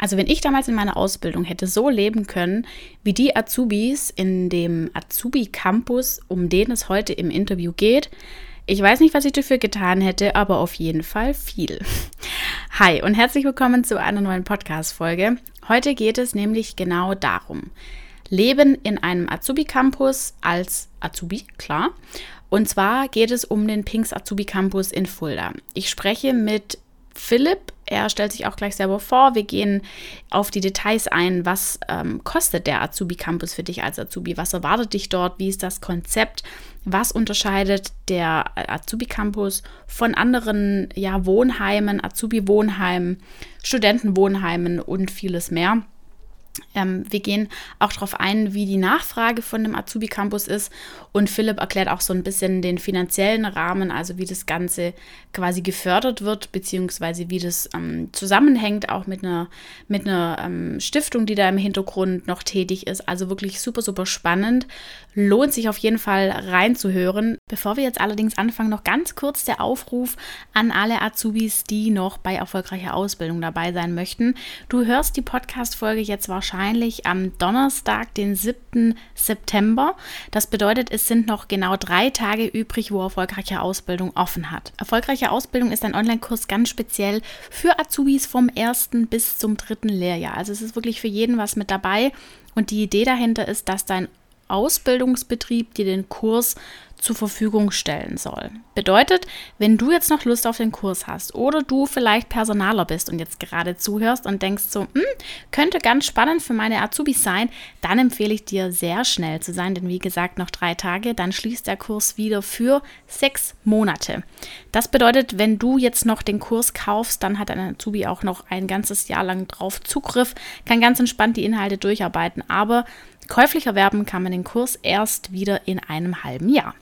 Also wenn ich damals in meiner Ausbildung hätte so leben können, wie die Azubis in dem Azubi Campus, um den es heute im Interview geht, ich weiß nicht, was ich dafür getan hätte, aber auf jeden Fall viel. Hi und herzlich willkommen zu einer neuen Podcast-Folge. Heute geht es nämlich genau darum. Leben in einem Azubi-Campus als Azubi, klar. Und zwar geht es um den Pinks Azubi Campus in Fulda. Ich spreche mit Philipp. Er stellt sich auch gleich selber vor. Wir gehen auf die Details ein. Was ähm, kostet der Azubi Campus für dich als Azubi? Was erwartet dich dort? Wie ist das Konzept? Was unterscheidet der Azubi Campus von anderen ja, Wohnheimen, Azubi Wohnheimen, Studentenwohnheimen und vieles mehr? Ähm, wir gehen auch darauf ein, wie die Nachfrage von dem Azubi Campus ist. Und Philipp erklärt auch so ein bisschen den finanziellen Rahmen, also wie das Ganze quasi gefördert wird, beziehungsweise wie das ähm, zusammenhängt, auch mit einer, mit einer ähm, Stiftung, die da im Hintergrund noch tätig ist. Also wirklich super, super spannend. Lohnt sich auf jeden Fall reinzuhören. Bevor wir jetzt allerdings anfangen, noch ganz kurz der Aufruf an alle Azubis, die noch bei erfolgreicher Ausbildung dabei sein möchten. Du hörst die Podcast-Folge jetzt wahrscheinlich wahrscheinlich am Donnerstag, den 7. September. Das bedeutet, es sind noch genau drei Tage übrig, wo erfolgreiche Ausbildung offen hat. Erfolgreiche Ausbildung ist ein Online-Kurs ganz speziell für Azubis vom ersten bis zum dritten Lehrjahr. Also es ist wirklich für jeden was mit dabei. Und die Idee dahinter ist, dass dein Ausbildungsbetrieb dir den Kurs zur Verfügung stellen soll. Bedeutet, wenn du jetzt noch Lust auf den Kurs hast oder du vielleicht Personaler bist und jetzt gerade zuhörst und denkst so, hm, könnte ganz spannend für meine Azubis sein, dann empfehle ich dir sehr schnell zu sein, denn wie gesagt, noch drei Tage, dann schließt der Kurs wieder für sechs Monate. Das bedeutet, wenn du jetzt noch den Kurs kaufst, dann hat ein Azubi auch noch ein ganzes Jahr lang drauf Zugriff, kann ganz entspannt die Inhalte durcharbeiten, aber Käuflich erwerben kann man den Kurs erst wieder in einem halben Jahr.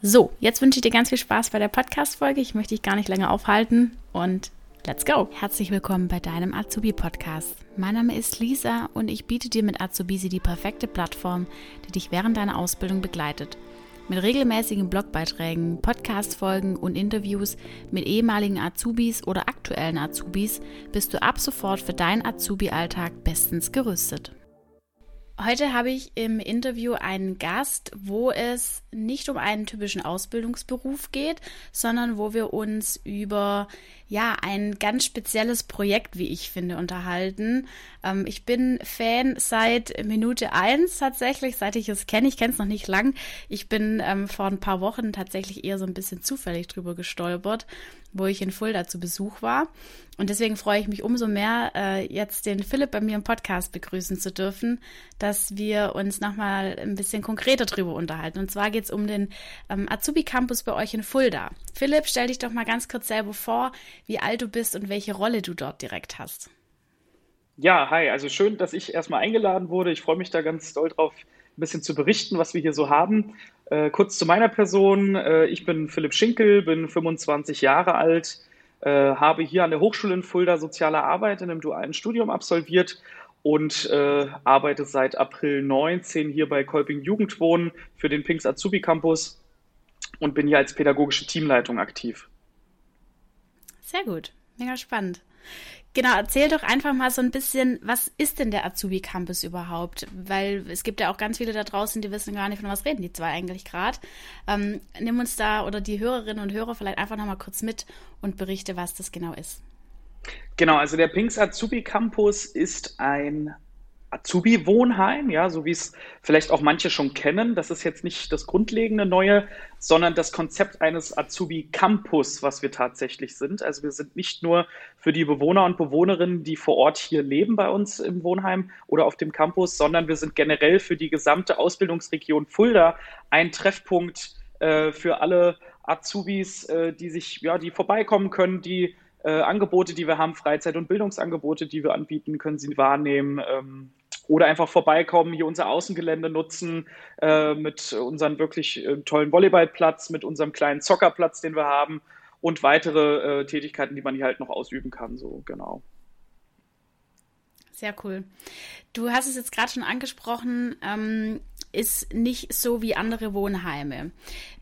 So, jetzt wünsche ich dir ganz viel Spaß bei der Podcast-Folge. Ich möchte dich gar nicht länger aufhalten und let's go. Herzlich willkommen bei deinem Azubi-Podcast. Mein Name ist Lisa und ich biete dir mit Azubisi die perfekte Plattform, die dich während deiner Ausbildung begleitet. Mit regelmäßigen Blogbeiträgen, Podcast-Folgen und Interviews mit ehemaligen Azubis oder aktuellen Azubis bist du ab sofort für deinen Azubi-Alltag bestens gerüstet. Heute habe ich im Interview einen Gast, wo es nicht um einen typischen Ausbildungsberuf geht, sondern wo wir uns über ja ein ganz spezielles Projekt, wie ich finde, unterhalten. Ähm, ich bin Fan seit Minute eins tatsächlich, seit ich es kenne. Ich kenne es noch nicht lang. Ich bin ähm, vor ein paar Wochen tatsächlich eher so ein bisschen zufällig drüber gestolpert, wo ich in Fulda zu Besuch war. Und deswegen freue ich mich umso mehr, äh, jetzt den Philipp bei mir im Podcast begrüßen zu dürfen, dass wir uns nochmal ein bisschen konkreter drüber unterhalten. Und zwar geht es um den ähm, Azubi Campus bei euch in Fulda. Philipp, stell dich doch mal ganz kurz selber vor, wie alt du bist und welche Rolle du dort direkt hast. Ja, hi, also schön, dass ich erstmal eingeladen wurde. Ich freue mich da ganz doll drauf, ein bisschen zu berichten, was wir hier so haben. Äh, kurz zu meiner Person. Äh, ich bin Philipp Schinkel, bin 25 Jahre alt äh, habe hier an der Hochschule in Fulda Soziale Arbeit in einem dualen Studium absolviert und äh, arbeite seit April 19 hier bei Kolping Jugendwohnen für den Pinks Azubi Campus und bin hier als pädagogische Teamleitung aktiv. Sehr gut, mega spannend. Genau, erzähl doch einfach mal so ein bisschen, was ist denn der Azubi Campus überhaupt? Weil es gibt ja auch ganz viele da draußen, die wissen gar nicht, von was reden die zwei eigentlich gerade. Ähm, nimm uns da oder die Hörerinnen und Hörer vielleicht einfach nochmal kurz mit und berichte, was das genau ist. Genau, also der Pinks Azubi Campus ist ein Azubi-Wohnheim, ja, so wie es vielleicht auch manche schon kennen. Das ist jetzt nicht das grundlegende Neue, sondern das Konzept eines Azubi-Campus, was wir tatsächlich sind. Also wir sind nicht nur für die Bewohner und Bewohnerinnen, die vor Ort hier leben bei uns im Wohnheim oder auf dem Campus, sondern wir sind generell für die gesamte Ausbildungsregion Fulda ein Treffpunkt äh, für alle Azubis, äh, die sich, ja, die vorbeikommen können, die äh, Angebote, die wir haben, Freizeit- und Bildungsangebote, die wir anbieten, können Sie wahrnehmen. Ähm, oder einfach vorbeikommen, hier unser Außengelände nutzen äh, mit unserem wirklich äh, tollen Volleyballplatz, mit unserem kleinen Zockerplatz, den wir haben und weitere äh, Tätigkeiten, die man hier halt noch ausüben kann. So genau. Sehr cool. Du hast es jetzt gerade schon angesprochen. Ähm, ist nicht so wie andere Wohnheime.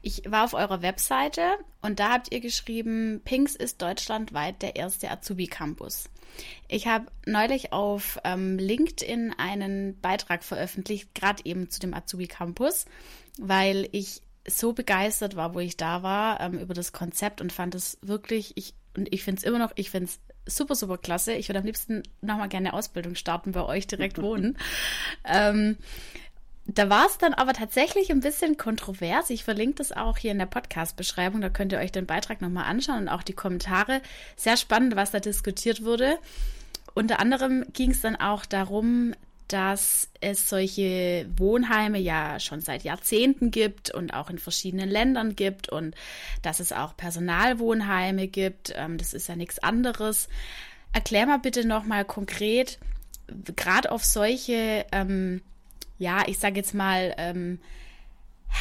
Ich war auf eurer Webseite und da habt ihr geschrieben, Pinks ist deutschlandweit der erste Azubi-Campus. Ich habe neulich auf ähm, LinkedIn einen Beitrag veröffentlicht, gerade eben zu dem Azubi-Campus, weil ich so begeistert war, wo ich da war, ähm, über das Konzept und fand es wirklich, ich, und ich finde es immer noch, ich finde es super, super klasse. Ich würde am liebsten nochmal gerne eine Ausbildung starten, bei euch direkt wohnen. ähm, da war es dann aber tatsächlich ein bisschen kontrovers. Ich verlinke das auch hier in der Podcast-Beschreibung. Da könnt ihr euch den Beitrag nochmal anschauen und auch die Kommentare. Sehr spannend, was da diskutiert wurde. Unter anderem ging es dann auch darum, dass es solche Wohnheime ja schon seit Jahrzehnten gibt und auch in verschiedenen Ländern gibt und dass es auch Personalwohnheime gibt. Ähm, das ist ja nichts anderes. Erklär mal bitte nochmal konkret, gerade auf solche, ähm, ja, ich sage jetzt mal, ähm,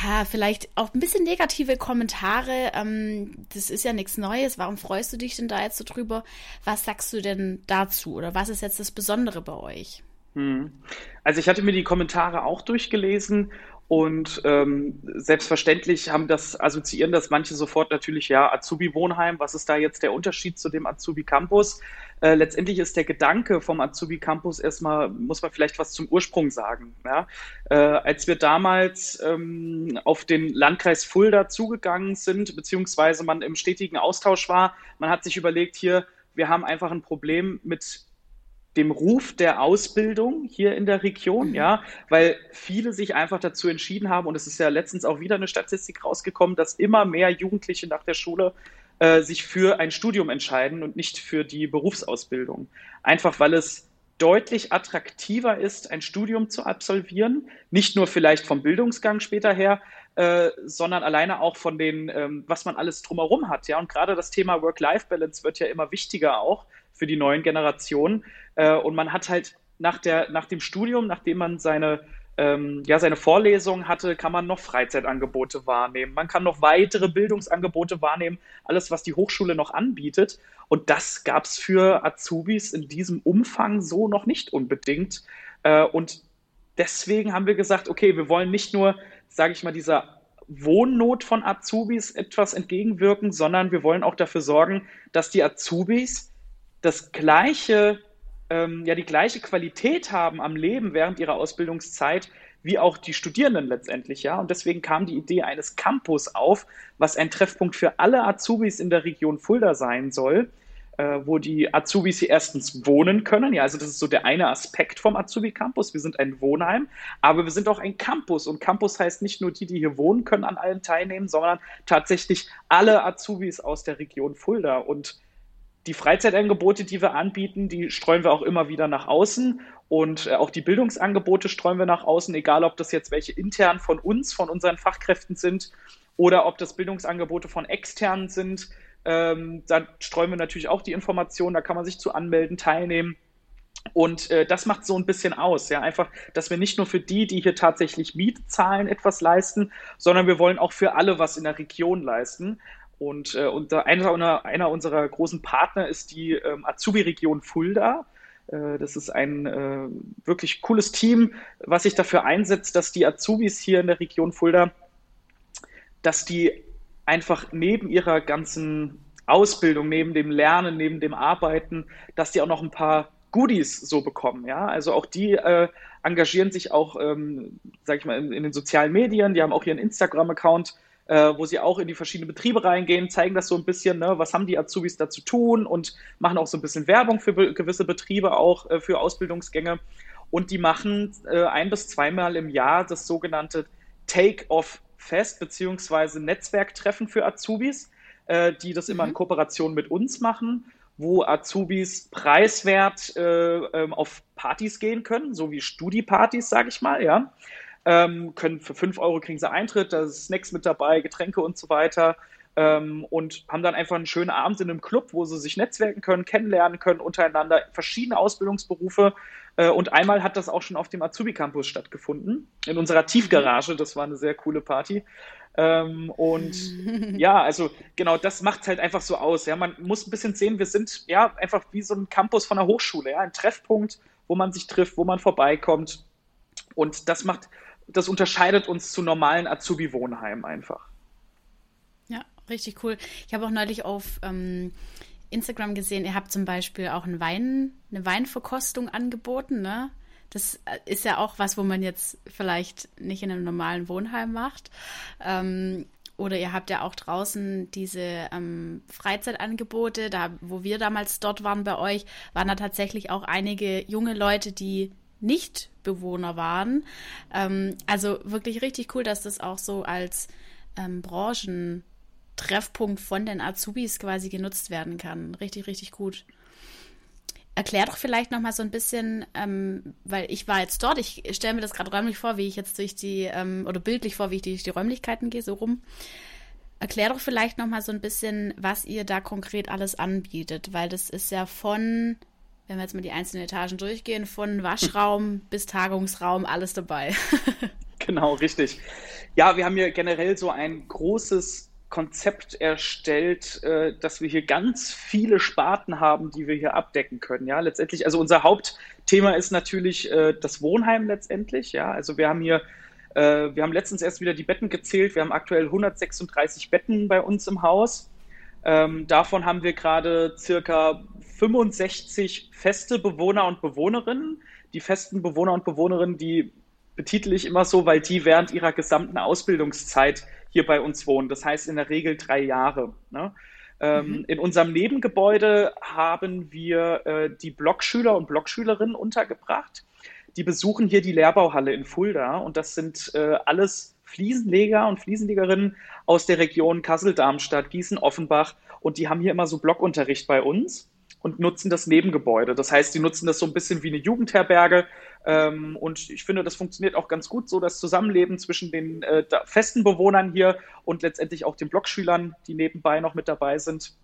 ja, vielleicht auch ein bisschen negative Kommentare. Ähm, das ist ja nichts Neues. Warum freust du dich denn da jetzt so drüber? Was sagst du denn dazu? Oder was ist jetzt das Besondere bei euch? Hm. Also ich hatte mir die Kommentare auch durchgelesen und ähm, selbstverständlich haben das, assoziieren das manche sofort natürlich, ja, Azubi-Wohnheim, was ist da jetzt der Unterschied zu dem Azubi-Campus? Äh, letztendlich ist der Gedanke vom Azubi-Campus erstmal, muss man vielleicht was zum Ursprung sagen. Ja? Äh, als wir damals ähm, auf den Landkreis Fulda zugegangen sind, beziehungsweise man im stetigen Austausch war, man hat sich überlegt, hier, wir haben einfach ein Problem mit dem Ruf der Ausbildung hier in der Region, mhm. ja, weil viele sich einfach dazu entschieden haben, und es ist ja letztens auch wieder eine Statistik rausgekommen, dass immer mehr Jugendliche nach der Schule äh, sich für ein Studium entscheiden und nicht für die Berufsausbildung. Einfach weil es deutlich attraktiver ist, ein Studium zu absolvieren, nicht nur vielleicht vom Bildungsgang später her, äh, sondern alleine auch von den, ähm, was man alles drumherum hat. Ja, und gerade das Thema Work-Life-Balance wird ja immer wichtiger auch für die neuen Generationen. Äh, und man hat halt nach, der, nach dem Studium, nachdem man seine, ähm, ja, seine Vorlesungen hatte, kann man noch Freizeitangebote wahrnehmen. Man kann noch weitere Bildungsangebote wahrnehmen, alles, was die Hochschule noch anbietet. Und das gab es für Azubis in diesem Umfang so noch nicht unbedingt. Äh, und deswegen haben wir gesagt, okay, wir wollen nicht nur, sage ich mal, dieser Wohnnot von Azubis etwas entgegenwirken, sondern wir wollen auch dafür sorgen, dass die Azubis das gleiche, ähm, ja, die gleiche Qualität haben am Leben während ihrer Ausbildungszeit wie auch die Studierenden letztendlich, ja. Und deswegen kam die Idee eines Campus auf, was ein Treffpunkt für alle Azubis in der Region Fulda sein soll, äh, wo die Azubis hier erstens wohnen können. Ja, also das ist so der eine Aspekt vom Azubi-Campus. Wir sind ein Wohnheim, aber wir sind auch ein Campus. Und Campus heißt nicht nur die, die hier wohnen, können an allen teilnehmen, sondern tatsächlich alle Azubis aus der Region Fulda. Und die Freizeitangebote, die wir anbieten, die streuen wir auch immer wieder nach außen und äh, auch die Bildungsangebote streuen wir nach außen, egal ob das jetzt welche intern von uns, von unseren Fachkräften sind oder ob das Bildungsangebote von externen sind. Ähm, da streuen wir natürlich auch die Informationen, da kann man sich zu anmelden, teilnehmen. Und äh, das macht so ein bisschen aus, ja, einfach, dass wir nicht nur für die, die hier tatsächlich Miete zahlen, etwas leisten, sondern wir wollen auch für alle was in der Region leisten. Und, äh, und einer, einer unserer großen Partner ist die ähm, Azubi-Region Fulda. Äh, das ist ein äh, wirklich cooles Team, was sich dafür einsetzt, dass die Azubis hier in der Region Fulda, dass die einfach neben ihrer ganzen Ausbildung, neben dem Lernen, neben dem Arbeiten, dass die auch noch ein paar Goodies so bekommen. Ja, also auch die äh, engagieren sich auch, ähm, sag ich mal, in, in, den sozialen Medien. Die haben auch ihren Instagram-Account äh, wo sie auch in die verschiedenen Betriebe reingehen, zeigen das so ein bisschen, ne, was haben die Azubis da zu tun und machen auch so ein bisschen Werbung für be gewisse Betriebe auch äh, für Ausbildungsgänge. Und die machen äh, ein bis zweimal im Jahr das sogenannte Take-Off-Fest beziehungsweise Netzwerktreffen für Azubis, äh, die das immer in mhm. Kooperation mit uns machen wo Azubis preiswert äh, ähm, auf Partys gehen können, so wie Studi-Partys, sage ich mal, ja ähm, können für 5 Euro kriegen sie Eintritt, da ist Snacks mit dabei, Getränke und so weiter. Ähm, und haben dann einfach einen schönen Abend in einem Club, wo sie sich netzwerken können, kennenlernen können untereinander, verschiedene Ausbildungsberufe. Äh, und einmal hat das auch schon auf dem Azubi Campus stattgefunden, in unserer Tiefgarage. Das war eine sehr coole Party. Ähm, und ja, also genau, das macht es halt einfach so aus. Ja, man muss ein bisschen sehen, wir sind ja einfach wie so ein Campus von der Hochschule, ja, ein Treffpunkt, wo man sich trifft, wo man vorbeikommt. Und das macht das unterscheidet uns zu normalen Azubi-Wohnheimen einfach. Ja, richtig cool. Ich habe auch neulich auf ähm, Instagram gesehen, ihr habt zum Beispiel auch einen Wein, eine Weinverkostung angeboten, ne? Das äh, ist ja auch was, wo man jetzt vielleicht nicht in einem normalen Wohnheim macht. Ähm, oder ihr habt ja auch draußen diese ähm, Freizeitangebote, da wo wir damals dort waren bei euch, waren da tatsächlich auch einige junge Leute, die nicht Bewohner waren. Ähm, also wirklich richtig cool, dass das auch so als ähm, Branchentreffpunkt von den Azubis quasi genutzt werden kann. Richtig, richtig gut. Erklär doch vielleicht noch mal so ein bisschen, ähm, weil ich war jetzt dort, ich stelle mir das gerade räumlich vor, wie ich jetzt durch die, ähm, oder bildlich vor, wie ich durch die Räumlichkeiten gehe, so rum. Erklär doch vielleicht noch mal so ein bisschen, was ihr da konkret alles anbietet, weil das ist ja von, wenn wir jetzt mal die einzelnen Etagen durchgehen, von Waschraum bis Tagungsraum, alles dabei. genau, richtig. Ja, wir haben hier generell so ein großes Konzept erstellt, äh, dass wir hier ganz viele Sparten haben, die wir hier abdecken können. Ja, letztendlich, also unser Hauptthema ist natürlich äh, das Wohnheim letztendlich. Ja, also wir haben hier, äh, wir haben letztens erst wieder die Betten gezählt. Wir haben aktuell 136 Betten bei uns im Haus. Ähm, davon haben wir gerade circa 65 feste Bewohner und Bewohnerinnen. Die festen Bewohner und Bewohnerinnen, die betitel ich immer so, weil die während ihrer gesamten Ausbildungszeit hier bei uns wohnen. Das heißt in der Regel drei Jahre. Ne? Ähm, mhm. In unserem Nebengebäude haben wir äh, die Blockschüler und Blockschülerinnen untergebracht. Die besuchen hier die Lehrbauhalle in Fulda und das sind äh, alles Fliesenleger und Fliesenlegerinnen aus der Region Kassel-Darmstadt, Gießen-Offenbach und die haben hier immer so Blockunterricht bei uns und nutzen das Nebengebäude. Das heißt, die nutzen das so ein bisschen wie eine Jugendherberge. Ähm, und ich finde, das funktioniert auch ganz gut, so das Zusammenleben zwischen den äh, festen Bewohnern hier und letztendlich auch den Blockschülern, die nebenbei noch mit dabei sind.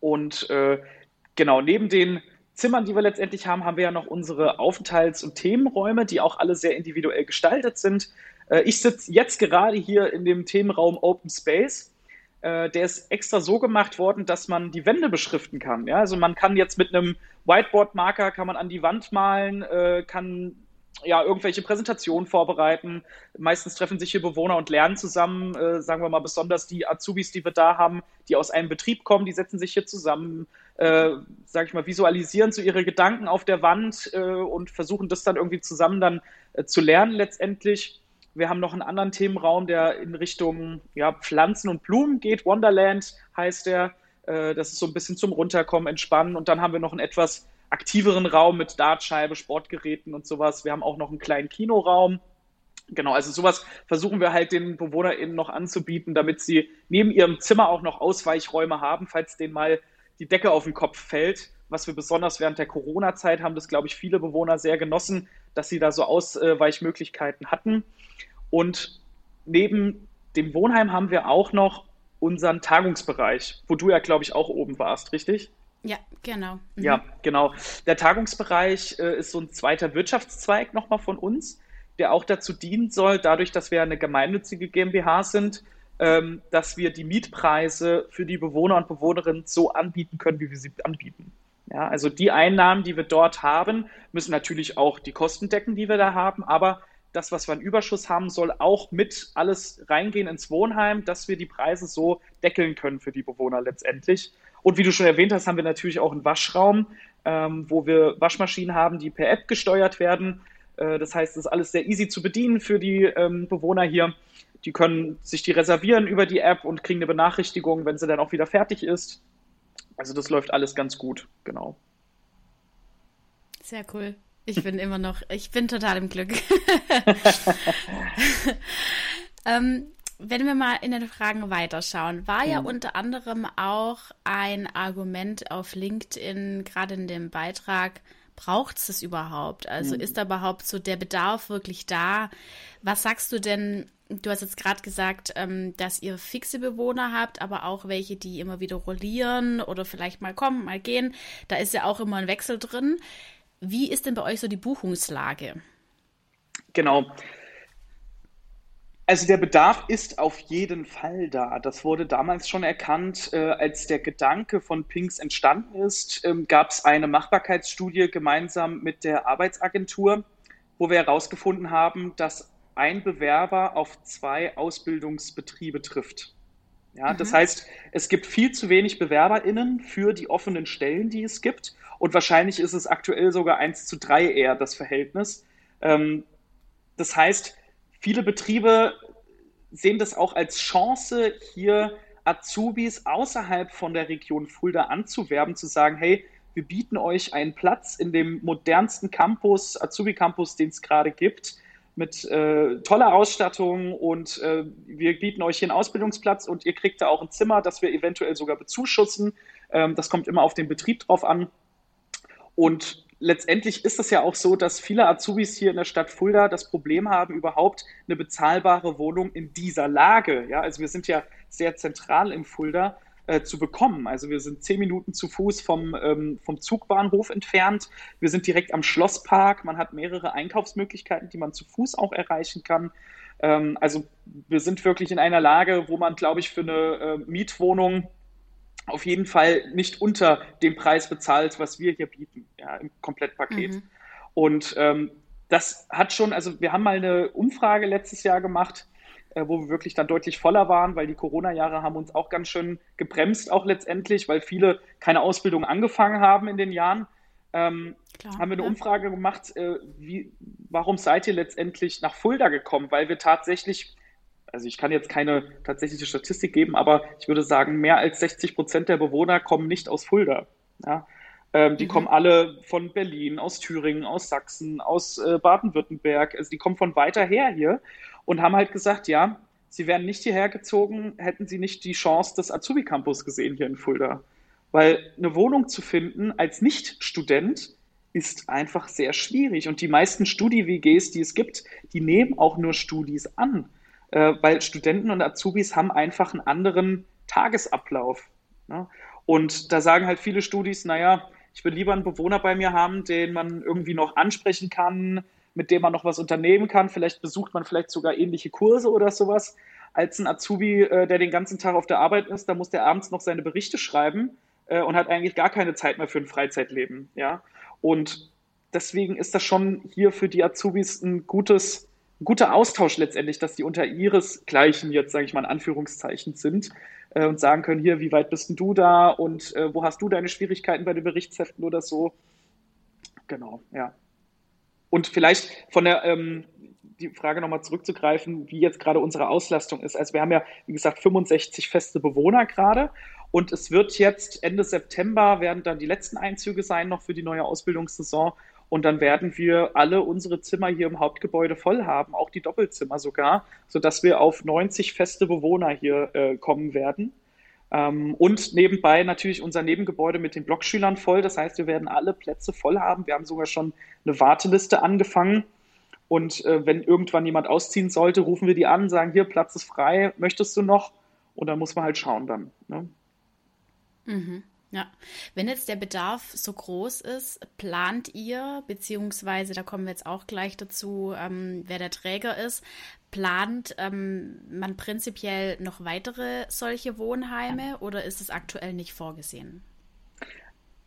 Und äh, genau, neben den Zimmern, die wir letztendlich haben, haben wir ja noch unsere Aufenthalts- und Themenräume, die auch alle sehr individuell gestaltet sind. Äh, ich sitze jetzt gerade hier in dem Themenraum Open Space äh, der ist extra so gemacht worden, dass man die Wände beschriften kann. Ja? Also man kann jetzt mit einem Whiteboard-Marker kann man an die Wand malen, äh, kann ja, irgendwelche Präsentationen vorbereiten. Meistens treffen sich hier Bewohner und lernen zusammen, äh, sagen wir mal besonders die Azubis, die wir da haben, die aus einem Betrieb kommen, die setzen sich hier zusammen, äh, sage ich mal, visualisieren so ihre Gedanken auf der Wand äh, und versuchen das dann irgendwie zusammen dann äh, zu lernen letztendlich. Wir haben noch einen anderen Themenraum, der in Richtung ja, Pflanzen und Blumen geht. Wonderland heißt der. Äh, das ist so ein bisschen zum Runterkommen, entspannen. Und dann haben wir noch einen etwas aktiveren Raum mit Dartscheibe, Sportgeräten und sowas. Wir haben auch noch einen kleinen Kinoraum. Genau, also sowas versuchen wir halt den BewohnerInnen noch anzubieten, damit sie neben ihrem Zimmer auch noch Ausweichräume haben, falls denen mal die Decke auf den Kopf fällt. Was wir besonders während der Corona-Zeit haben, das glaube ich viele Bewohner sehr genossen, dass sie da so Ausweichmöglichkeiten hatten. Und neben dem Wohnheim haben wir auch noch unseren Tagungsbereich, wo du ja, glaube ich, auch oben warst, richtig? Ja, genau. Mhm. Ja, genau. Der Tagungsbereich äh, ist so ein zweiter Wirtschaftszweig nochmal von uns, der auch dazu dienen soll, dadurch, dass wir eine gemeinnützige GmbH sind, ähm, dass wir die Mietpreise für die Bewohner und Bewohnerinnen so anbieten können, wie wir sie anbieten. Ja, also die Einnahmen, die wir dort haben, müssen natürlich auch die Kosten decken, die wir da haben, aber das, was wir an Überschuss haben, soll auch mit alles reingehen ins Wohnheim, dass wir die Preise so deckeln können für die Bewohner letztendlich. Und wie du schon erwähnt hast, haben wir natürlich auch einen Waschraum, ähm, wo wir Waschmaschinen haben, die per App gesteuert werden. Äh, das heißt, es ist alles sehr easy zu bedienen für die ähm, Bewohner hier. Die können sich die reservieren über die App und kriegen eine Benachrichtigung, wenn sie dann auch wieder fertig ist. Also das läuft alles ganz gut, genau. Sehr cool. Ich bin immer noch, ich bin total im Glück. ähm, wenn wir mal in den Fragen weiterschauen, war ja mhm. unter anderem auch ein Argument auf LinkedIn, gerade in dem Beitrag, braucht es das überhaupt? Also mhm. ist da überhaupt so der Bedarf wirklich da? Was sagst du denn? Du hast jetzt gerade gesagt, ähm, dass ihr fixe Bewohner habt, aber auch welche, die immer wieder rollieren oder vielleicht mal kommen, mal gehen. Da ist ja auch immer ein Wechsel drin. Wie ist denn bei euch so die Buchungslage? Genau. Also der Bedarf ist auf jeden Fall da. Das wurde damals schon erkannt, äh, als der Gedanke von Pinks entstanden ist, ähm, gab es eine Machbarkeitsstudie gemeinsam mit der Arbeitsagentur, wo wir herausgefunden haben, dass ein Bewerber auf zwei Ausbildungsbetriebe trifft. Ja, Mhm. das heißt, es gibt viel zu wenig BewerberInnen für die offenen Stellen, die es gibt. Und wahrscheinlich ist es aktuell sogar eins zu drei eher das Verhältnis. Ähm, das heißt, viele Betriebe sehen das auch als Chance, hier Azubis außerhalb von der Region Fulda anzuwerben, zu sagen, hey, wir bieten euch einen Platz in dem modernsten Campus, Azubi-Campus, den es gerade gibt, mit äh, toller Ausstattung und äh, wir bieten euch hier einen Ausbildungsplatz und ihr kriegt da auch ein Zimmer, das wir eventuell sogar bezuschussen. Ähm, das kommt immer auf den Betrieb drauf an. Und letztendlich ist es ja auch so, dass viele Azubis hier in der Stadt Fulda das Problem haben, überhaupt eine bezahlbare Wohnung in dieser Lage. Ja, also wir sind ja sehr zentral in Fulda äh, zu bekommen. Also wir sind zehn Minuten zu Fuß vom, ähm, vom Zugbahnhof entfernt. Wir sind direkt am Schlosspark. Man hat mehrere Einkaufsmöglichkeiten, die man zu Fuß auch erreichen kann. Ähm, also wir sind wirklich in einer Lage, wo man, glaube ich, für eine äh, Mietwohnung auf jeden Fall nicht unter dem Preis bezahlt, was wir hier bieten, ja, im Komplettpaket. Mhm. Und ähm, das hat schon, also wir haben mal eine Umfrage letztes Jahr gemacht, wo wir wirklich dann deutlich voller waren, weil die Corona-Jahre haben uns auch ganz schön gebremst, auch letztendlich, weil viele keine Ausbildung angefangen haben in den Jahren. Ähm, Klar, haben wir eine ja. Umfrage gemacht, äh, wie, warum seid ihr letztendlich nach Fulda gekommen? Weil wir tatsächlich also ich kann jetzt keine tatsächliche Statistik geben, aber ich würde sagen, mehr als 60 Prozent der Bewohner kommen nicht aus Fulda. Ja? Ähm, die Mhm. kommen alle von Berlin, aus Thüringen, aus Sachsen, aus äh, Baden-Württemberg. Also die kommen von weiter her hier und haben halt gesagt, ja, sie wären nicht hierher gezogen, hätten sie nicht die Chance des Azubi-Campus gesehen hier in Fulda. Weil eine Wohnung zu finden als Nicht-Student ist einfach sehr schwierig. Und die meisten Studi-WGs, die es gibt, die nehmen auch nur Studis an äh, weil Studenten und Azubis haben einfach einen anderen Tagesablauf. Ne? Und da sagen halt viele Studis, naja, ich will lieber einen Bewohner bei mir haben, den man irgendwie noch ansprechen kann, mit dem man noch was unternehmen kann. Vielleicht besucht man vielleicht sogar ähnliche Kurse oder sowas, als ein Azubi, äh, der den ganzen Tag auf der Arbeit ist. Da muss der abends noch seine Berichte schreiben äh, und hat eigentlich gar keine Zeit mehr für ein Freizeitleben. Ja? Und deswegen ist das schon hier für die Azubis ein gutes ein guter Austausch letztendlich, dass die unter ihresgleichen jetzt, sage ich mal in Anführungszeichen, sind äh, und sagen können, hier, wie weit bist denn du da und äh, wo hast du deine Schwierigkeiten bei den Berichtsheften oder so. Genau, ja. Und vielleicht von der, ähm, die Frage nochmal zurückzugreifen, wie jetzt gerade unsere Auslastung ist. Also wir haben ja, wie gesagt, 65 feste Bewohner gerade und es wird jetzt Ende September werden dann die letzten Einzüge sein noch für die neue Ausbildungssaison und dann werden wir alle unsere Zimmer hier im Hauptgebäude voll haben, auch die Doppelzimmer sogar, sodass wir auf 90 feste Bewohner hier äh, kommen werden. Ähm, und nebenbei natürlich unser Nebengebäude mit den Blockschülern voll. Das heißt, wir werden alle Plätze voll haben. Wir haben sogar schon eine Warteliste angefangen. Und äh, wenn irgendwann jemand ausziehen sollte, rufen wir die an, sagen, hier, Platz ist frei, möchtest du noch? Und dann muss man halt schauen dann. Ne? Mhm. Ja, wenn jetzt der Bedarf so groß ist, plant ihr, beziehungsweise da kommen wir jetzt auch gleich dazu, ähm, wer der Träger ist, plant ähm, man prinzipiell noch weitere solche Wohnheime oder ist es aktuell nicht vorgesehen?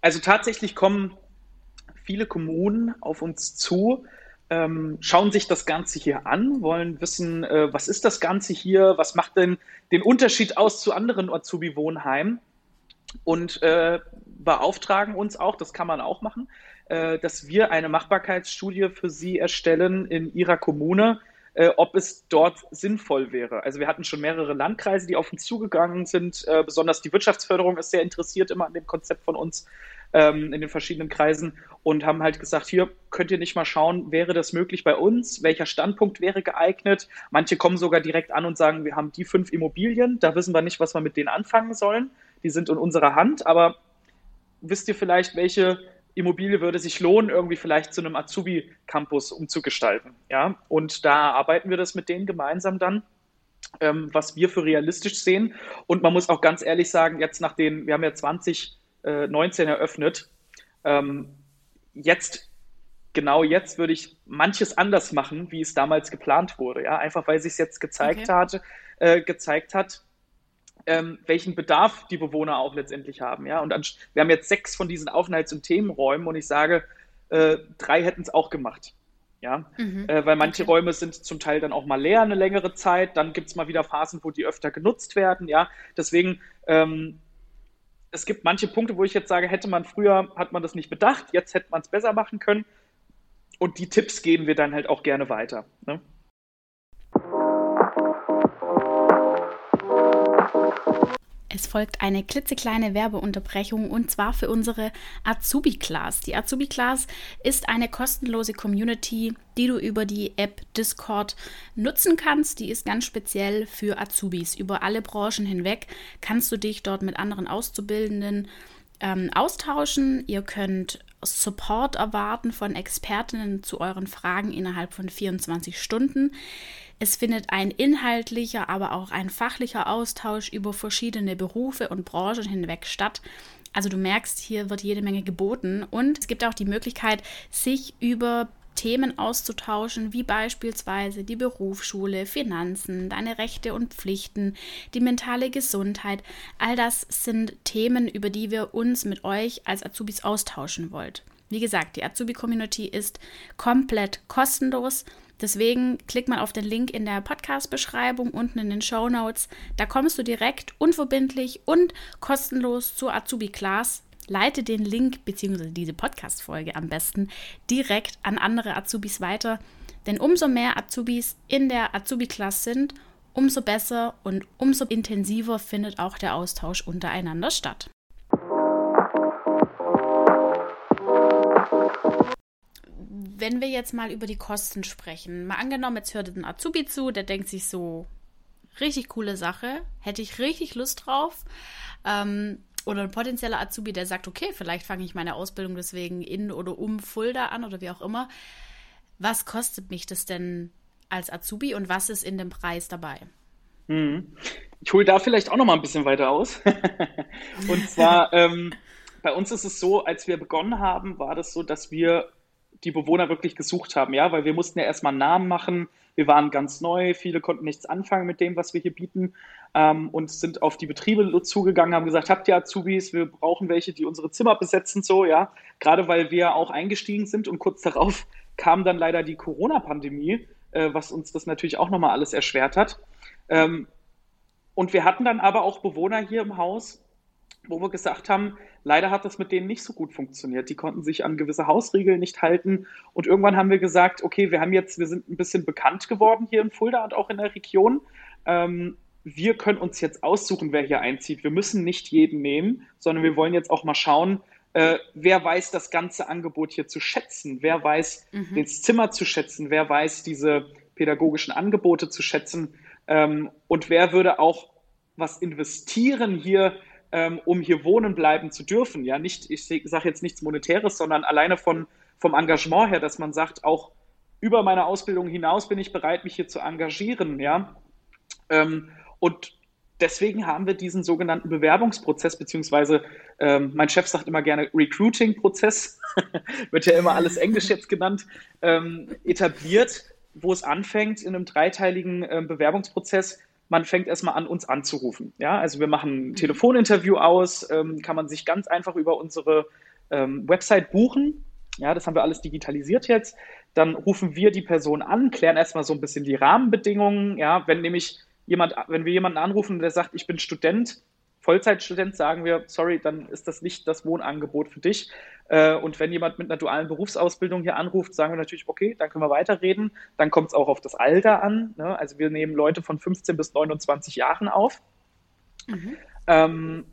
Also tatsächlich kommen viele Kommunen auf uns zu, ähm, schauen sich das Ganze hier an, wollen wissen, äh, was ist das Ganze hier, was macht denn den Unterschied aus zu anderen Azubi-Wohnheimen und äh, beauftragen uns auch, das kann man auch machen, äh, dass wir eine Machbarkeitsstudie für sie erstellen in ihrer Kommune, äh, ob es dort sinnvoll wäre. Also wir hatten schon mehrere Landkreise, die auf uns zugegangen sind. Äh, besonders die Wirtschaftsförderung ist sehr interessiert immer an dem Konzept von uns ähm, in den verschiedenen Kreisen und haben halt gesagt, hier könnt ihr nicht mal schauen, wäre das möglich bei uns? Welcher Standpunkt wäre geeignet? Manche kommen sogar direkt an und sagen, wir haben die fünf Immobilien, da wissen wir nicht, was wir mit denen anfangen sollen. Die sind in unserer Hand, aber wisst ihr vielleicht, welche Immobilie würde sich lohnen, irgendwie vielleicht zu einem Azubi-Campus umzugestalten? Ja, und da arbeiten wir das mit denen gemeinsam dann, ähm, was wir für realistisch sehen. Und man muss auch ganz ehrlich sagen, jetzt nach den, wir haben ja 2019 eröffnet, ähm, jetzt genau jetzt würde ich manches anders machen, wie es damals geplant wurde. Ja, einfach weil sich es jetzt gezeigt Okay. hatte, äh, gezeigt hat, ähm, welchen Bedarf die Bewohner auch letztendlich haben. Ja, und wir haben jetzt sechs von diesen Aufenthalts- und Themenräumen und ich sage, äh, drei hätten es auch gemacht. Ja, mhm. äh, weil manche okay. Räume sind zum Teil dann auch mal leer eine längere Zeit, dann gibt es mal wieder Phasen, wo die öfter genutzt werden. Ja, deswegen, ähm, es gibt manche Punkte, wo ich jetzt sage, hätte man früher, hat man das nicht bedacht, jetzt hätte man es besser machen können. Und die Tipps geben wir dann halt auch gerne weiter. Ne? Es folgt eine klitzekleine Werbeunterbrechung und zwar für unsere Azubi Class. Die Azubi Class ist eine kostenlose Community, die du über die App Discord nutzen kannst. Die ist ganz speziell für Azubis. Über alle Branchen hinweg kannst du dich dort mit anderen Auszubildenden ähm, austauschen. Ihr könnt Support erwarten von Expertinnen zu euren Fragen innerhalb von 24 Stunden. Es findet ein inhaltlicher, aber auch ein fachlicher Austausch über verschiedene Berufe und Branchen hinweg statt. Also du merkst, hier wird jede Menge geboten und es gibt auch die Möglichkeit, sich über Themen auszutauschen, wie beispielsweise die Berufsschule, Finanzen, deine Rechte und Pflichten, die mentale Gesundheit. All das sind Themen, über die wir uns mit euch als Azubis austauschen wollen. Wie gesagt, die Azubi-Community ist komplett kostenlos. Deswegen klick mal auf den Link in der Podcast-Beschreibung unten in den Show Notes. Da kommst du direkt unverbindlich und kostenlos zur Azubi-Class. Leite den Link bzw. diese Podcast-Folge am besten direkt an andere Azubis weiter. Denn umso mehr Azubis in der Azubi-Class sind, umso besser und umso intensiver findet auch der Austausch untereinander statt. Wenn wir jetzt mal über die Kosten sprechen, mal angenommen, jetzt hört ein Azubi zu, der denkt sich so, richtig coole Sache, hätte ich richtig Lust drauf. Ähm, oder ein potenzieller Azubi, der sagt, okay, vielleicht fange ich meine Ausbildung deswegen in oder um Fulda an oder wie auch immer. Was kostet mich das denn als Azubi und was ist in dem Preis dabei? Hm. Ich hole da vielleicht auch noch mal ein bisschen weiter aus. und zwar, ähm, bei uns ist es so, als wir begonnen haben, war das so, dass wir die Bewohner wirklich gesucht haben, ja, weil wir mussten ja erstmal einen Namen machen. Wir waren ganz neu, viele konnten nichts anfangen mit dem, was wir hier bieten ähm, und sind auf die Betriebe zugegangen, haben gesagt, habt ihr Azubis, wir brauchen welche, die unsere Zimmer besetzen, so, ja. Gerade weil wir auch eingestiegen sind und kurz darauf kam dann leider die Corona-Pandemie, äh, was uns das natürlich auch nochmal alles erschwert hat. Ähm, und wir hatten dann aber auch Bewohner hier im Haus, wo wir gesagt haben, leider hat das mit denen nicht so gut funktioniert. Die konnten sich an gewisse Hausregeln nicht halten. Und irgendwann haben wir gesagt, okay, wir haben jetzt, wir sind ein bisschen bekannt geworden hier in Fulda und auch in der Region. Ähm, wir können uns jetzt aussuchen, wer hier einzieht. Wir müssen nicht jeden nehmen, sondern wir wollen jetzt auch mal schauen, äh, wer weiß das ganze Angebot hier zu schätzen, wer weiß mhm. das Zimmer zu schätzen, wer weiß diese pädagogischen Angebote zu schätzen ähm, und wer würde auch was investieren hier ähm, um hier wohnen bleiben zu dürfen. Ja, nicht, ich sage jetzt nichts Monetäres, sondern alleine von, vom Engagement her, dass man sagt, auch über meine Ausbildung hinaus bin ich bereit, mich hier zu engagieren. Ja, ähm, und deswegen haben wir diesen sogenannten Bewerbungsprozess, beziehungsweise ähm, mein Chef sagt immer gerne Recruiting-Prozess, wird ja immer alles Englisch jetzt genannt, ähm, etabliert, wo es anfängt in einem dreiteiligen äh, Bewerbungsprozess man fängt erstmal an, uns anzurufen. Ja, also wir machen ein. Telefoninterview aus, ähm, kann man sich ganz einfach über unsere ähm, Website buchen. Ja, das haben wir alles digitalisiert jetzt. Dann rufen wir die Person an, klären erstmal so ein bisschen die Rahmenbedingungen. Ja, wenn nämlich jemand, wenn wir jemanden anrufen, der sagt, ich bin Student, Vollzeitstudent, sagen wir, sorry, dann ist das nicht das Wohnangebot für dich. Äh, und wenn jemand mit einer dualen Berufsausbildung hier anruft, sagen wir natürlich, okay, dann können wir weiterreden. Dann kommt es auch auf das Alter an. Ne? Also wir nehmen Leute von 15 bis 29 Jahren auf. Mhm. Ähm,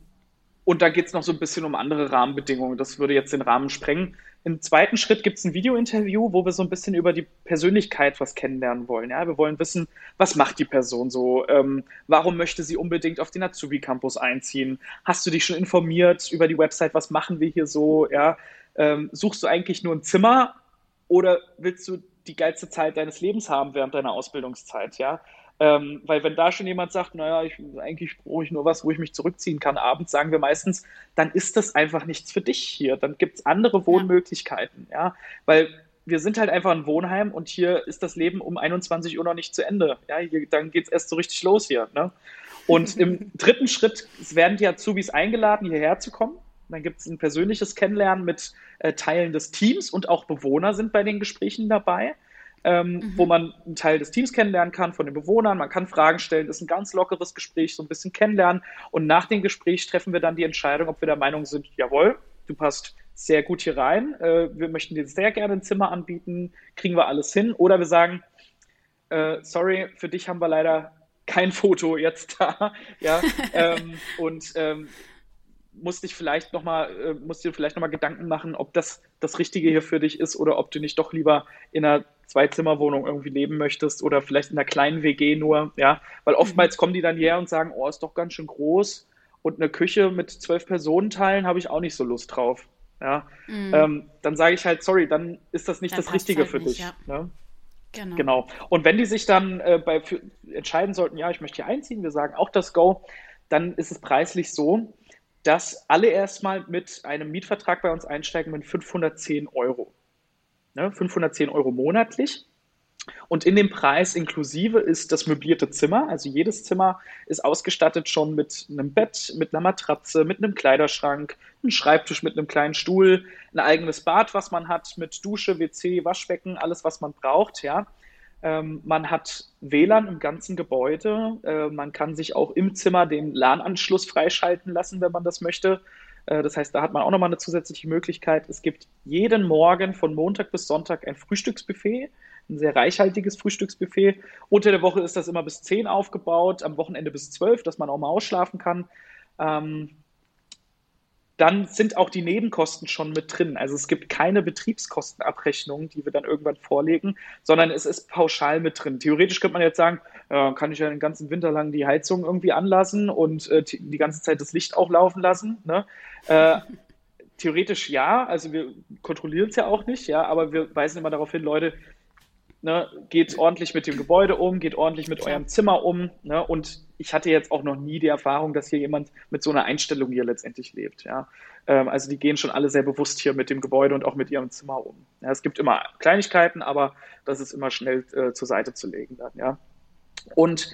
und da geht es noch so ein bisschen um andere Rahmenbedingungen. Das würde jetzt den Rahmen sprengen. Im zweiten Schritt gibt es ein Videointerview, wo wir so ein bisschen über die Persönlichkeit was kennenlernen wollen. Ja? Wir wollen wissen, was macht die Person so? Ähm, warum möchte sie unbedingt auf den Azubi Campus einziehen? Hast du dich schon informiert über die Website? Was machen wir hier so? Ja? Ähm, suchst du eigentlich nur ein Zimmer oder willst du die geilste Zeit deines Lebens haben während deiner Ausbildungszeit? Ja? Ähm, weil wenn da schon jemand sagt, naja, ich, eigentlich brauche ich nur was, wo ich mich zurückziehen kann abends, sagen wir meistens, dann ist das einfach nichts für dich hier. Dann gibt es andere Wohnmöglichkeiten, ja. ja. Weil wir sind halt einfach ein Wohnheim und hier ist das Leben um 21 Uhr noch nicht zu Ende. Ja, hier, dann geht es erst so richtig los hier. Ne? Und im dritten Schritt werden die Azubis eingeladen, hierher zu kommen. Dann gibt es ein persönliches Kennenlernen mit äh, Teilen des Teams und auch Bewohner sind bei den Gesprächen dabei. Ähm, mhm. wo man einen Teil des Teams kennenlernen kann, von den Bewohnern. Man kann Fragen stellen. Das ist ein ganz lockeres Gespräch, so ein bisschen kennenlernen. Und nach dem Gespräch treffen wir dann die Entscheidung, ob wir der Meinung sind, jawohl, du passt sehr gut hier rein. Äh, wir möchten dir sehr gerne ein Zimmer anbieten. Kriegen wir alles hin? Oder wir sagen, äh, sorry, für dich haben wir leider kein Foto jetzt da. ja, ähm, und ähm, musst dich vielleicht noch mal, äh, musst dir vielleicht nochmal Gedanken machen, ob das das Richtige hier für dich ist oder ob du nicht doch lieber in einer Zwei-Zimmer-Wohnung irgendwie leben möchtest oder vielleicht in einer kleinen WG nur, ja, weil mhm. oftmals kommen die dann her und sagen, oh, ist doch ganz schön groß und eine Küche mit zwölf Personen teilen habe ich auch nicht so Lust drauf, ja, mhm. ähm, dann sage ich halt, sorry, dann ist das nicht dann das Richtige halt für nicht, dich, ja. ne? Genau. genau. Und wenn die sich dann äh, bei, für, entscheiden sollten, ja, ich möchte hier einziehen, wir sagen auch das Go, dann ist es preislich so, dass alle erstmal mit einem Mietvertrag bei uns einsteigen mit 510 Euro. Ne, 510 Euro monatlich. Und in dem Preis inklusive ist das möblierte Zimmer. Also jedes Zimmer ist ausgestattet schon mit einem Bett, mit einer Matratze, mit einem Kleiderschrank, einem Schreibtisch mit einem kleinen Stuhl, ein eigenes Bad, was man hat, mit Dusche, WC, Waschbecken, alles, was man braucht, ja. Ähm, man hat WLAN im ganzen Gebäude. Äh, man kann sich auch im Zimmer den LAN-Anschluss freischalten lassen, wenn man das möchte. Äh, das heißt, da hat man auch nochmal eine zusätzliche Möglichkeit. Es gibt jeden Morgen von Montag bis Sonntag ein Frühstücksbuffet, ein sehr reichhaltiges Frühstücksbuffet. Unter der Woche ist das immer bis 10 aufgebaut, am Wochenende bis 12, dass man auch mal ausschlafen kann. Dann sind auch die Nebenkosten schon mit drin. Also es gibt keine Betriebskostenabrechnung, die wir dann irgendwann vorlegen, sondern es ist pauschal mit drin. Theoretisch könnte man jetzt sagen, äh, kann ich ja den ganzen Winter lang die Heizung irgendwie anlassen und äh, die ganze Zeit das Licht auch laufen lassen. Ne? Äh, theoretisch ja, also wir kontrollieren es ja auch nicht, ja, aber wir weisen immer darauf hin, Leute, Ne, geht ordentlich mit dem Gebäude um, geht ordentlich mit eurem Zimmer um. Ne, und ich hatte jetzt auch noch nie die Erfahrung, dass hier jemand mit so einer Einstellung hier letztendlich lebt. Ja. Ähm, also die gehen schon alle sehr bewusst hier mit dem Gebäude und auch mit ihrem Zimmer um. Ja, es gibt immer Kleinigkeiten, aber das ist immer schnell äh, zur Seite zu legen dann. Ja. Und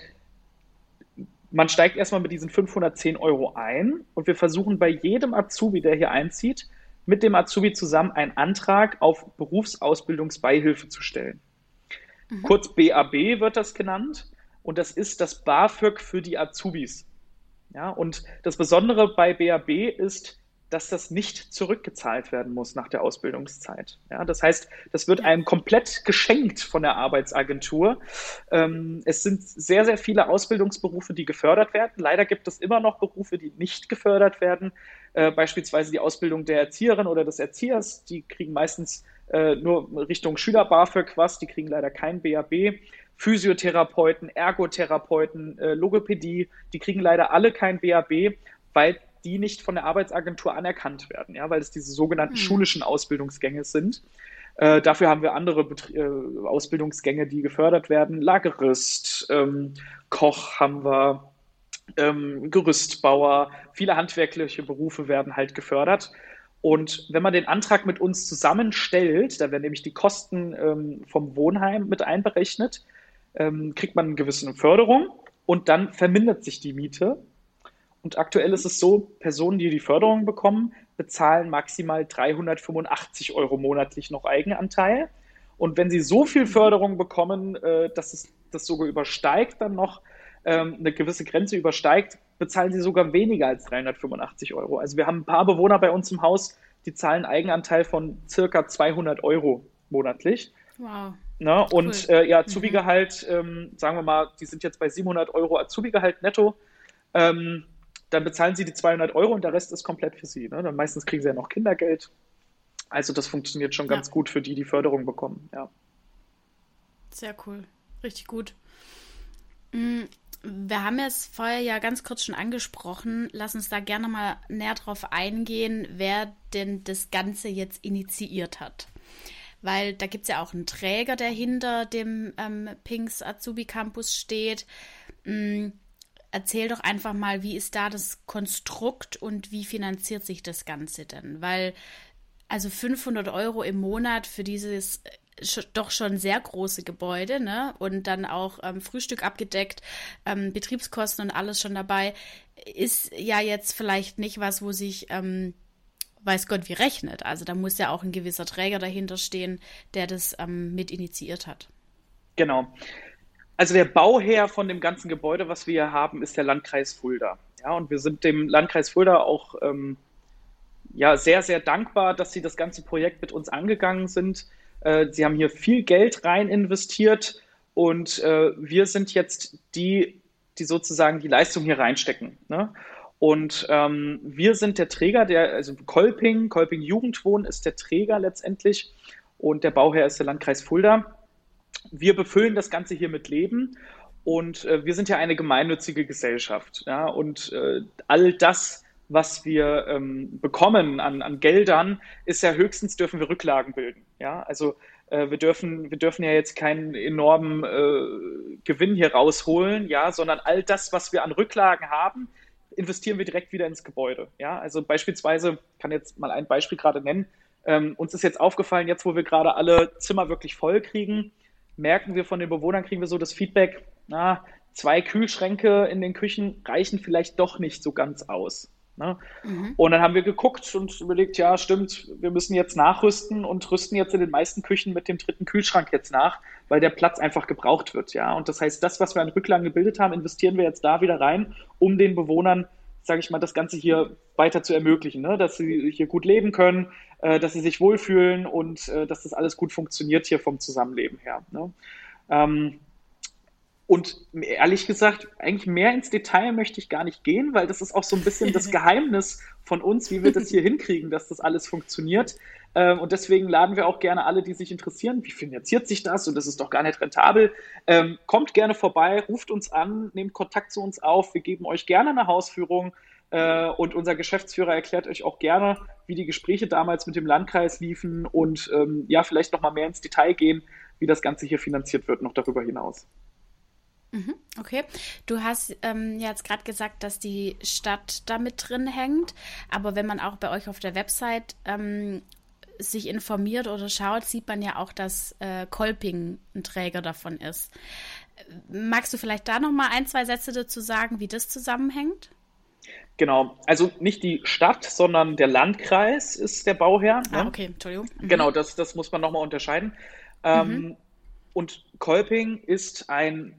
man steigt erstmal mit diesen 510 Euro ein und wir versuchen bei jedem Azubi, der hier einzieht, mit dem Azubi zusammen einen Antrag auf Berufsausbildungsbeihilfe zu stellen. Mhm. Kurz BAB wird das genannt. Und das ist das BAföG für die Azubis. Ja, und das Besondere bei BAB ist, dass das nicht zurückgezahlt werden muss nach der Ausbildungszeit. Ja, das heißt, das wird einem komplett geschenkt von der Arbeitsagentur. Ähm, es sind sehr, sehr viele Ausbildungsberufe, die gefördert werden. Leider gibt es immer noch Berufe, die nicht gefördert werden. Äh, beispielsweise die Ausbildung der Erzieherin oder des Erziehers. Die kriegen meistens äh, nur Richtung Schüler BAföG was, die kriegen leider kein BAB. Physiotherapeuten, Ergotherapeuten, äh, Logopädie, die kriegen leider alle kein BAB, weil die nicht von der Arbeitsagentur anerkannt werden, ja, weil es diese sogenannten mhm. schulischen Ausbildungsgänge sind. Äh, dafür haben wir andere Bet äh, Ausbildungsgänge, die gefördert werden. Lagerist, ähm, Koch haben wir, ähm, Gerüstbauer, viele handwerkliche Berufe werden halt gefördert. Und wenn man den Antrag mit uns zusammenstellt, da werden nämlich die Kosten ähm, vom Wohnheim mit einberechnet, ähm, kriegt man eine gewisse Förderung und dann vermindert sich die Miete. Und aktuell ist es so, Personen, die die Förderung bekommen, bezahlen maximal 385 Euro monatlich noch Eigenanteil. Und wenn sie so viel Förderung bekommen, äh, dass es das sogar übersteigt, dann noch ähm, eine gewisse Grenze übersteigt, bezahlen sie sogar weniger als 385 Euro. Also wir haben ein paar Bewohner bei uns im Haus, die zahlen Eigenanteil von circa 200 Euro monatlich. Wow. Ne? und cool. äh, ja, mhm. Azubi-Gehalt, ähm, sagen wir mal, die sind jetzt bei 700 Euro Azubi-Gehalt netto. Ähm, dann bezahlen sie die 200 Euro und der Rest ist komplett für sie. Ne? Dann meistens kriegen sie ja noch Kindergeld. Also das funktioniert schon ganz ja. gut für die, die Förderung bekommen. Ja. Sehr cool. Richtig gut. Mm, wir haben es vorher ja ganz kurz schon angesprochen. Lass uns da gerne mal näher drauf eingehen, wer denn das Ganze jetzt initiiert hat. Weil da gibt es ja auch einen Träger, der hinter dem ähm, Pinks Azubi Campus steht. Ähm, erzähl doch einfach mal, wie ist da das Konstrukt und wie finanziert sich das Ganze denn? Weil also 500 Euro im Monat für dieses doch schon sehr große Gebäude, ne? Und dann auch ähm, Frühstück abgedeckt, ähm, Betriebskosten und alles schon dabei, ist ja jetzt vielleicht nicht was, wo sich ähm, weiß Gott wie rechnet. Also da muss ja auch ein gewisser Träger dahinter stehen, der das ähm, mit initiiert hat. Genau. Also der Bauherr von dem ganzen Gebäude, was wir hier haben, ist der Landkreis Fulda. Ja, und wir sind dem Landkreis Fulda auch ähm, ja, sehr, sehr dankbar, dass sie das ganze Projekt mit uns angegangen sind. Äh, sie haben hier viel Geld rein investiert und äh, wir sind jetzt die, die sozusagen die Leistung hier reinstecken. Ne? Und ähm, wir sind der Träger, der, also Kolping, Kolping Jugendwohn ist der Träger letztendlich und der Bauherr ist der Landkreis Fulda. Wir befüllen das Ganze hier mit Leben und äh, wir sind ja eine gemeinnützige Gesellschaft. Ja? Und äh, all das, was wir ähm, bekommen an, an Geldern, ist ja höchstens dürfen wir Rücklagen bilden. Ja? Also äh, wir, dürfen, wir dürfen ja jetzt keinen enormen äh, Gewinn hier rausholen, ja, sondern all das, was wir an Rücklagen haben, investieren wir direkt wieder ins Gebäude. Ja? Also beispielsweise, ich kann jetzt mal ein Beispiel gerade nennen, ähm, uns ist jetzt aufgefallen, jetzt wo wir gerade alle Zimmer wirklich voll kriegen, merken wir von den Bewohnern, kriegen wir so das Feedback, na, zwei Kühlschränke in den Küchen reichen vielleicht doch nicht so ganz aus. Ne? Mhm. Und dann haben wir geguckt und überlegt, ja, stimmt, wir müssen jetzt nachrüsten und rüsten jetzt in den meisten Küchen mit dem dritten Kühlschrank jetzt nach, weil der Platz einfach gebraucht wird, ja. Und das heißt, das, was wir an Rücklagen gebildet haben, investieren wir jetzt da wieder rein, um den Bewohnern, sage ich mal, das Ganze hier weiter zu ermöglichen, ne? dass sie hier gut leben können, äh, dass sie sich wohlfühlen und äh, dass das alles gut funktioniert hier vom Zusammenleben her. Ne? Ähm, und ehrlich gesagt, eigentlich mehr ins Detail möchte ich gar nicht gehen, weil das ist auch so ein bisschen das Geheimnis von uns, wie wir das hier hinkriegen, dass das alles funktioniert. Ähm, und deswegen laden wir auch gerne alle, die sich interessieren, wie finanziert sich das und das ist doch gar nicht rentabel. Ähm, kommt gerne vorbei, ruft uns an, nehmt Kontakt zu uns auf. Wir geben euch gerne eine Hausführung. Äh, und unser Geschäftsführer erklärt euch auch gerne, wie die Gespräche damals mit dem Landkreis liefen und ähm, ja, vielleicht noch mal mehr ins Detail gehen, wie das Ganze hier finanziert wird, noch darüber hinaus. Mhm, okay, du hast ähm, jetzt gerade gesagt, dass die Stadt da mit drin hängt, aber wenn man auch bei euch auf der Website ähm, sich informiert oder schaut, sieht man ja auch, dass äh, Kolping ein Träger davon ist. Magst du vielleicht da noch mal ein, zwei Sätze dazu sagen, wie das zusammenhängt? Genau, also nicht die Stadt, sondern der Landkreis ist der Bauherr. Ne? Ah, okay, Entschuldigung. Mhm. Genau, das, das muss man nochmal unterscheiden. Ähm, mhm. Und Kolping ist ein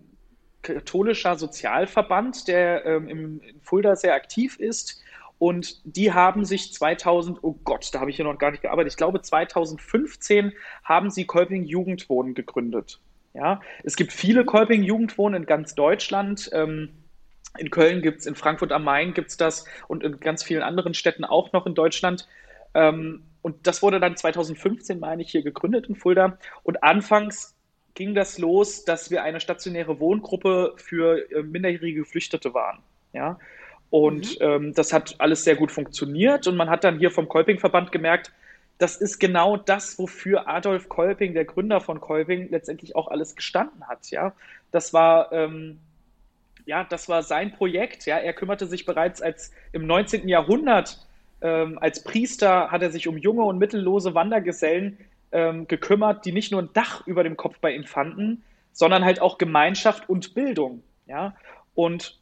katholischer Sozialverband, der ähm, in Fulda sehr aktiv ist. Und die haben sich 2000, oh Gott, da habe ich hier noch gar nicht gearbeitet, ich glaube 2015 haben sie Kolping Jugendwohnen gegründet. Ja, es gibt viele Kolping Jugendwohnen in ganz Deutschland. Ähm, in Köln gibt es, in Frankfurt am Main gibt es das und in ganz vielen anderen Städten auch noch in Deutschland. Ähm, und das wurde dann 2015, meine ich, hier gegründet in Fulda. Und anfangs ging das los, dass wir eine stationäre Wohngruppe für äh, minderjährige Geflüchtete waren. Ja? Und mhm. ähm, das hat alles sehr gut funktioniert. Und man hat dann hier vom Kolping-Verband gemerkt, das ist genau das, wofür Adolf Kolping, der Gründer von Kolping, letztendlich auch alles gestanden hat. Ja, das war ähm, ja, das war sein Projekt. Ja, er kümmerte sich bereits als im 19. Jahrhundert ähm, als Priester hat er sich um junge und mittellose Wandergesellen ähm, gekümmert, die nicht nur ein Dach über dem Kopf bei ihm fanden, sondern halt auch Gemeinschaft und Bildung. Ja, und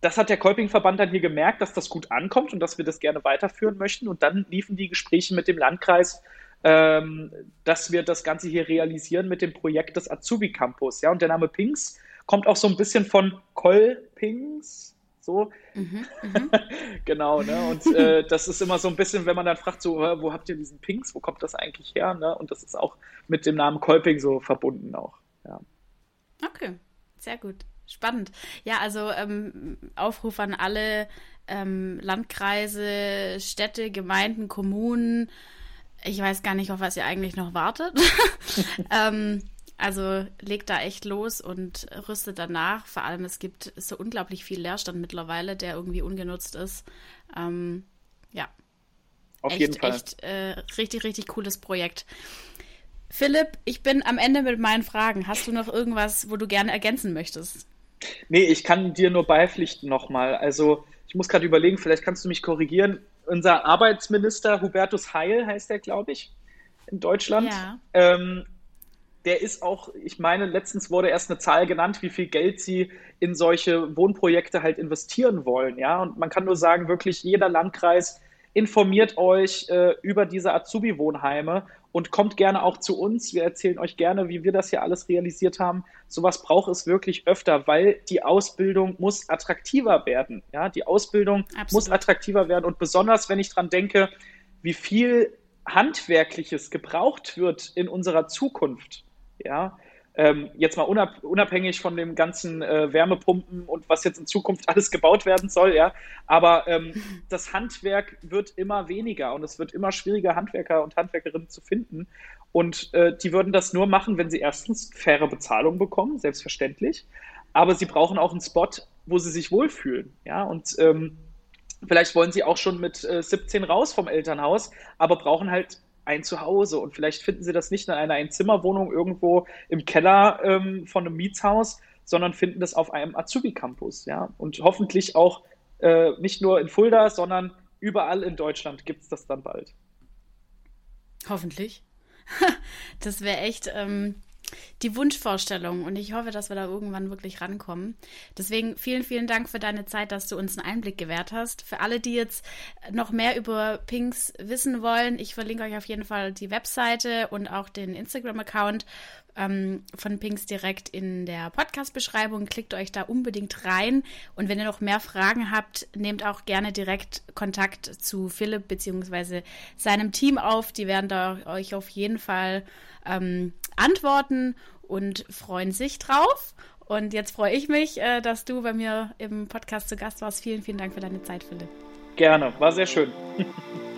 das hat der Kolping-Verband dann hier gemerkt, dass das gut ankommt und dass wir das gerne weiterführen möchten. Und dann liefen die Gespräche mit dem Landkreis, ähm, dass wir das Ganze hier realisieren mit dem Projekt des Azubi Campus. Ja, und der Name Pings kommt auch so ein bisschen von Kolpings. So. Mhm, mhm. genau, ne? Und äh, das ist immer so ein bisschen, wenn man dann fragt, so, wo habt ihr diesen Pinks, wo kommt das eigentlich her? Ne? Und das ist auch mit dem Namen Kolping so verbunden auch. Ja. Okay, sehr gut. Spannend. Ja, also ähm, Aufruf an alle ähm, Landkreise, Städte, Gemeinden, Kommunen. Ich weiß gar nicht, auf was ihr eigentlich noch wartet. ähm, also legt da echt los und rüstet danach. Vor allem, es gibt so unglaublich viel Leerstand mittlerweile, der irgendwie ungenutzt ist. Ähm, ja. Auf echt, jeden Fall. Echt äh, richtig, richtig cooles Projekt. Philipp, ich bin am Ende mit meinen Fragen. Hast du noch irgendwas, wo du gerne ergänzen möchtest? Nee, ich kann dir nur beipflichten nochmal. Also ich muss gerade überlegen, vielleicht kannst du mich korrigieren. Unser Arbeitsminister Hubertus Heil heißt er, glaube ich, in Deutschland. Ja. Ähm, der ist auch, ich meine, letztens wurde erst eine Zahl genannt, wie viel Geld sie in solche Wohnprojekte halt investieren wollen. Ja, und man kann nur sagen, wirklich jeder Landkreis informiert euch äh, über diese Azubi-Wohnheime und kommt gerne auch zu uns. Wir erzählen euch gerne, wie wir das hier alles realisiert haben. Sowas braucht es wirklich öfter, weil die Ausbildung muss attraktiver werden. Ja, die Ausbildung Absolut. muss attraktiver werden und besonders, wenn ich dran denke, wie viel Handwerkliches gebraucht wird in unserer Zukunft. Ja, ähm, jetzt mal unabhängig von dem ganzen äh, Wärmepumpen und was jetzt in Zukunft alles gebaut werden soll, ja. Aber ähm, das Handwerk wird immer weniger und es wird immer schwieriger, Handwerker und Handwerkerinnen zu finden. Und äh, die würden das nur machen, wenn sie erstens faire Bezahlung bekommen, selbstverständlich. Aber sie brauchen auch einen Spot, wo sie sich wohlfühlen, ja. Und ähm, vielleicht wollen sie auch schon mit äh, 17 raus vom Elternhaus, aber brauchen halt ein Zuhause und vielleicht finden sie das nicht in einer Einzimmerwohnung irgendwo im Keller ähm, von einem Mietshaus, sondern finden das auf einem Azubi-Campus, ja. Und hoffentlich auch äh, nicht nur in Fulda, sondern überall in Deutschland gibt es das dann bald. Hoffentlich. das wäre echt ähm, die Wunschvorstellung und ich hoffe, dass wir da irgendwann wirklich rankommen. Deswegen vielen, vielen Dank für deine Zeit, dass du uns einen Einblick gewährt hast. Für alle, die jetzt noch mehr über Pinks wissen wollen, ich verlinke euch auf jeden Fall die Webseite und auch den Instagram-Account ähm, von Pinks direkt in der Podcast-Beschreibung. Klickt euch da unbedingt rein. Und wenn ihr noch mehr Fragen habt, nehmt auch gerne direkt Kontakt zu Philipp bzw. seinem Team auf. Die werden da euch auf jeden Fall ähm, antworten und freuen sich drauf. Und jetzt freue ich mich, äh, dass du bei mir im Podcast zu Gast warst. Vielen, vielen Dank für deine Zeit, Philipp. Gerne, war sehr schön.